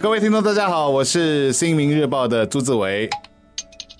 各位听众，大家好，我是新民日报的朱志伟。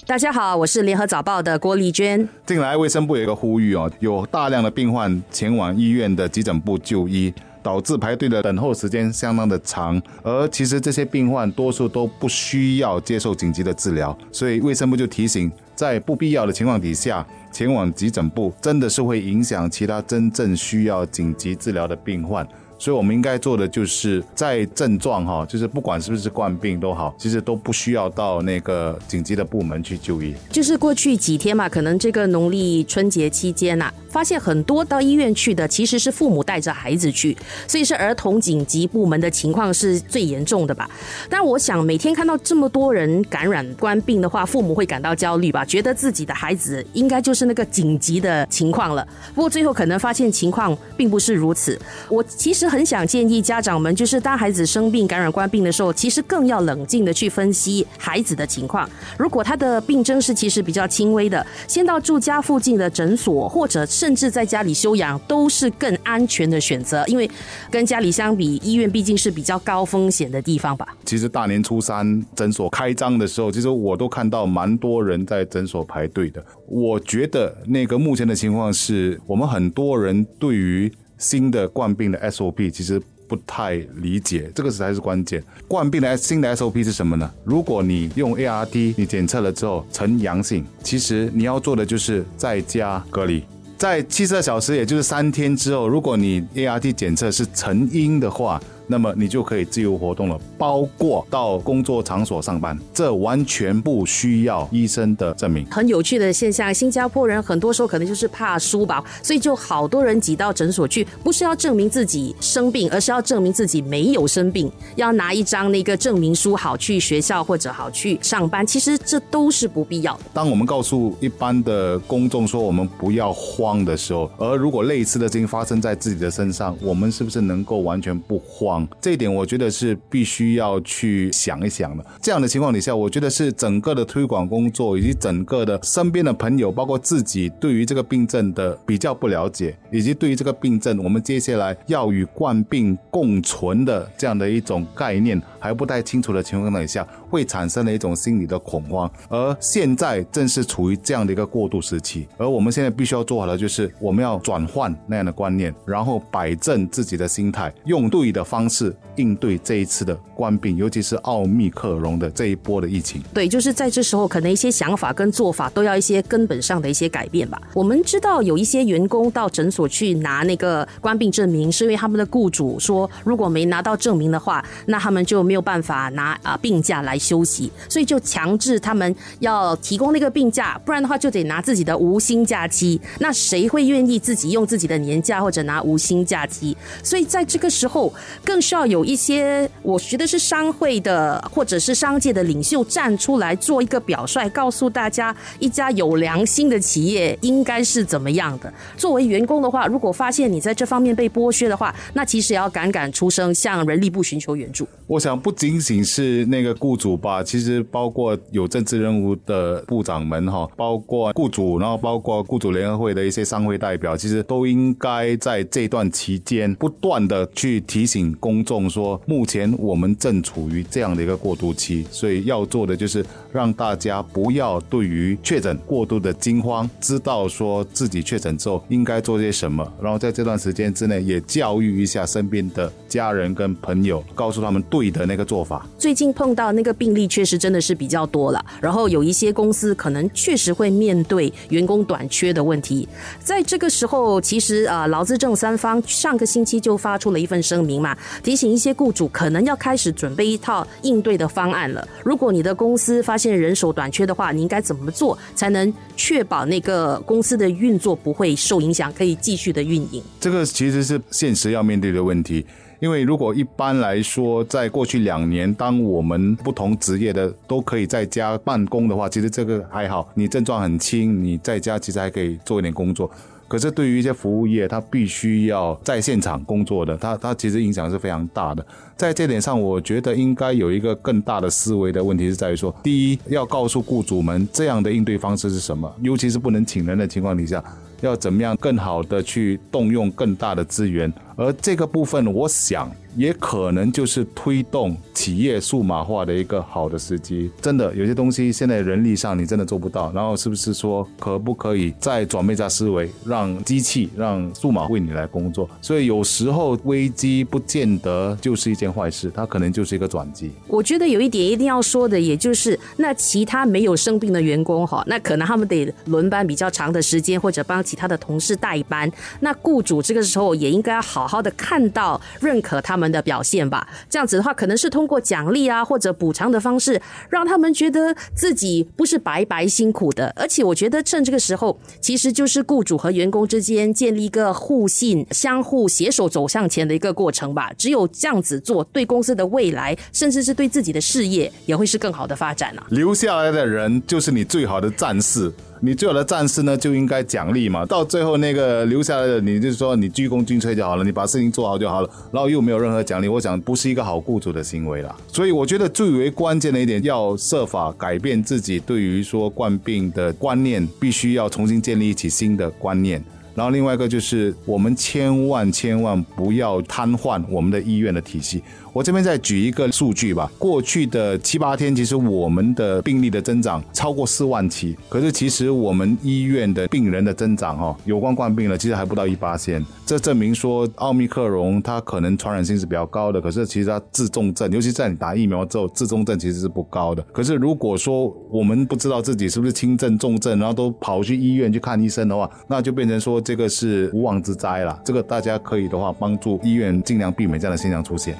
大家好，我是联合早报的郭丽娟。近来卫生部有一个呼吁哦，有大量的病患前往医院的急诊部就医，导致排队的等候时间相当的长。而其实这些病患多数都不需要接受紧急的治疗，所以卫生部就提醒，在不必要的情况底下前往急诊部，真的是会影响其他真正需要紧急治疗的病患。所以，我们应该做的就是在症状哈，就是不管是不是冠病都好，其实都不需要到那个紧急的部门去就医。就是过去几天嘛，可能这个农历春节期间呐，发现很多到医院去的其实是父母带着孩子去，所以是儿童紧急部门的情况是最严重的吧。但我想每天看到这么多人感染冠病的话，父母会感到焦虑吧，觉得自己的孩子应该就是那个紧急的情况了。不过最后可能发现情况并不是如此。我其实。很想建议家长们，就是当孩子生病、感染冠病的时候，其实更要冷静的去分析孩子的情况。如果他的病症是其实比较轻微的，先到住家附近的诊所，或者甚至在家里休养，都是更安全的选择。因为跟家里相比，医院毕竟是比较高风险的地方吧。其实大年初三诊所开张的时候，其实我都看到蛮多人在诊所排队的。我觉得那个目前的情况是我们很多人对于。新的冠病的 SOP 其实不太理解，这个才是关键。冠病的新的 SOP 是什么呢？如果你用 ART，你检测了之后呈阳性，其实你要做的就是在家隔离，在七十二小时，也就是三天之后，如果你 ART 检测是呈阴的话。那么你就可以自由活动了，包括到工作场所上班，这完全不需要医生的证明。很有趣的现象，新加坡人很多时候可能就是怕输吧，所以就好多人挤到诊所去，不是要证明自己生病，而是要证明自己没有生病，要拿一张那个证明书，好去学校或者好去上班。其实这都是不必要的。当我们告诉一般的公众说我们不要慌的时候，而如果类似的事情发生在自己的身上，我们是不是能够完全不慌？这一点我觉得是必须要去想一想的。这样的情况底下，我觉得是整个的推广工作以及整个的身边的朋友，包括自己对于这个病症的比较不了解，以及对于这个病症我们接下来要与冠病共存的这样的一种概念还不太清楚的情况底下，会产生了一种心理的恐慌。而现在正是处于这样的一个过渡时期，而我们现在必须要做好的就是我们要转换那样的观念，然后摆正自己的心态，用对的方式。应对这一次的冠病，尤其是奥密克戎的这一波的疫情，对，就是在这时候，可能一些想法跟做法都要一些根本上的一些改变吧。我们知道有一些员工到诊所去拿那个冠病证明，是因为他们的雇主说，如果没拿到证明的话，那他们就没有办法拿啊病假来休息，所以就强制他们要提供那个病假，不然的话就得拿自己的无薪假期。那谁会愿意自己用自己的年假或者拿无薪假期？所以在这个时候，更需要有。一些我觉得是商会的或者是商界的领袖站出来做一个表率，告诉大家一家有良心的企业应该是怎么样的。作为员工的话，如果发现你在这方面被剥削的话，那其实也要敢敢出声，向人力部寻求援助。我想不仅仅是那个雇主吧，其实包括有政治任务的部长们哈，包括雇主，然后包括雇主联合会的一些商会代表，其实都应该在这段期间不断的去提醒公众。说目前我们正处于这样的一个过渡期，所以要做的就是让大家不要对于确诊过度的惊慌，知道说自己确诊之后应该做些什么，然后在这段时间之内也教育一下身边的家人跟朋友，告诉他们对的那个做法。最近碰到那个病例确实真的是比较多了，然后有一些公司可能确实会面对员工短缺的问题。在这个时候，其实啊，劳资政三方上个星期就发出了一份声明嘛，提醒一些。雇主可能要开始准备一套应对的方案了。如果你的公司发现人手短缺的话，你应该怎么做才能确保那个公司的运作不会受影响，可以继续的运营？这个其实是现实要面对的问题。因为如果一般来说，在过去两年，当我们不同职业的都可以在家办公的话，其实这个还好，你症状很轻，你在家其实还可以做一点工作。可是对于一些服务业，他必须要在现场工作的，他他其实影响是非常大的。在这点上，我觉得应该有一个更大的思维的问题是在于说，第一要告诉雇主们这样的应对方式是什么，尤其是不能请人的情况底下。要怎么样更好的去动用更大的资源。而这个部分，我想也可能就是推动企业数码化的一个好的时机。真的，有些东西现在人力上你真的做不到，然后是不是说可不可以再转变一下思维，让机器、让数码为你来工作？所以有时候危机不见得就是一件坏事，它可能就是一个转机。我觉得有一点一定要说的，也就是那其他没有生病的员工哈，那可能他们得轮班比较长的时间，或者帮其他的同事代班。那雇主这个时候也应该好。好的看到认可他们的表现吧，这样子的话，可能是通过奖励啊或者补偿的方式，让他们觉得自己不是白白辛苦的。而且我觉得趁这个时候，其实就是雇主和员工之间建立一个互信、相互携手走向前的一个过程吧。只有这样子做，对公司的未来，甚至是对自己的事业，也会是更好的发展啊。留下来的人就是你最好的战士。你最好的战士呢，就应该奖励嘛。到最后那个留下来的，你就说你鞠躬尽瘁就好了，你把事情做好就好了，然后又没有任何奖励，我想不是一个好雇主的行为啦。所以我觉得最为关键的一点，要设法改变自己对于说冠病的观念，必须要重新建立起新的观念。然后另外一个就是，我们千万千万不要瘫痪我们的医院的体系。我这边再举一个数据吧，过去的七八天，其实我们的病例的增长超过四万起，可是其实我们医院的病人的增长，哈，有关冠病的其实还不到一八千，这证明说奥密克戎它可能传染性是比较高的，可是其实它治重症，尤其在你打疫苗之后，治重症其实是不高的。可是如果说我们不知道自己是不是轻症、重症，然后都跑去医院去看医生的话，那就变成说这个是无妄之灾了。这个大家可以的话，帮助医院尽量避免这样的现象出现。